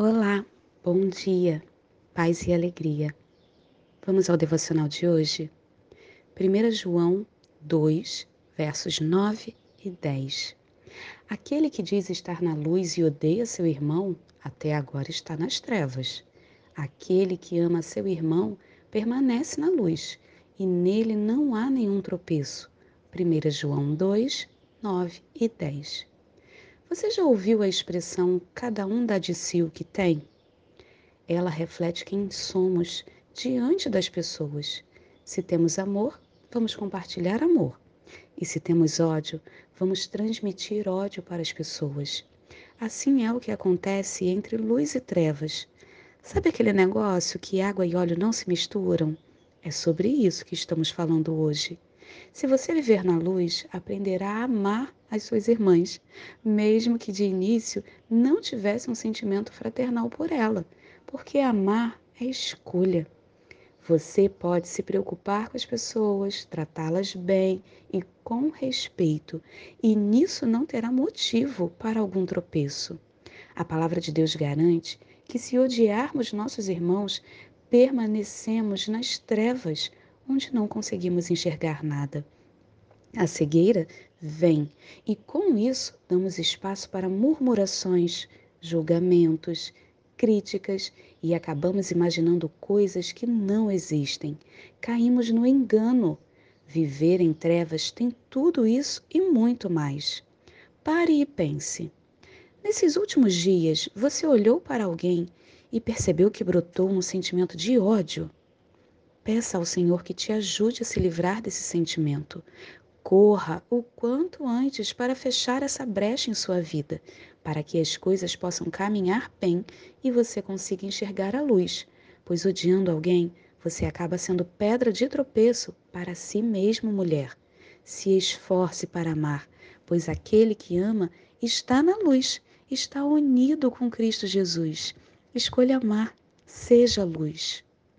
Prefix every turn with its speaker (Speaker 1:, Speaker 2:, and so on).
Speaker 1: Olá, bom dia, paz e alegria. Vamos ao devocional de hoje? 1 João 2, versos 9 e 10. Aquele que diz estar na luz e odeia seu irmão, até agora está nas trevas. Aquele que ama seu irmão permanece na luz, e nele não há nenhum tropeço. 1 João 2, 9 e 10. Você já ouviu a expressão cada um dá de si o que tem? Ela reflete quem somos diante das pessoas. Se temos amor, vamos compartilhar amor. E se temos ódio, vamos transmitir ódio para as pessoas. Assim é o que acontece entre luz e trevas. Sabe aquele negócio que água e óleo não se misturam? É sobre isso que estamos falando hoje. Se você viver na luz, aprenderá a amar as suas irmãs, mesmo que de início não tivesse um sentimento fraternal por ela, porque amar é escolha. Você pode se preocupar com as pessoas, tratá-las bem e com respeito, e nisso não terá motivo para algum tropeço. A palavra de Deus garante que, se odiarmos nossos irmãos, permanecemos nas trevas, onde não conseguimos enxergar nada. A cegueira vem e com isso damos espaço para murmurações, julgamentos, críticas e acabamos imaginando coisas que não existem. Caímos no engano. Viver em trevas tem tudo isso e muito mais. Pare e pense. Nesses últimos dias, você olhou para alguém e percebeu que brotou um sentimento de ódio? Peça ao Senhor que te ajude a se livrar desse sentimento. Corra o quanto antes para fechar essa brecha em sua vida, para que as coisas possam caminhar bem e você consiga enxergar a luz, pois odiando alguém, você acaba sendo pedra de tropeço para si mesmo, mulher. Se esforce para amar, pois aquele que ama está na luz, está unido com Cristo Jesus. Escolha amar, seja luz.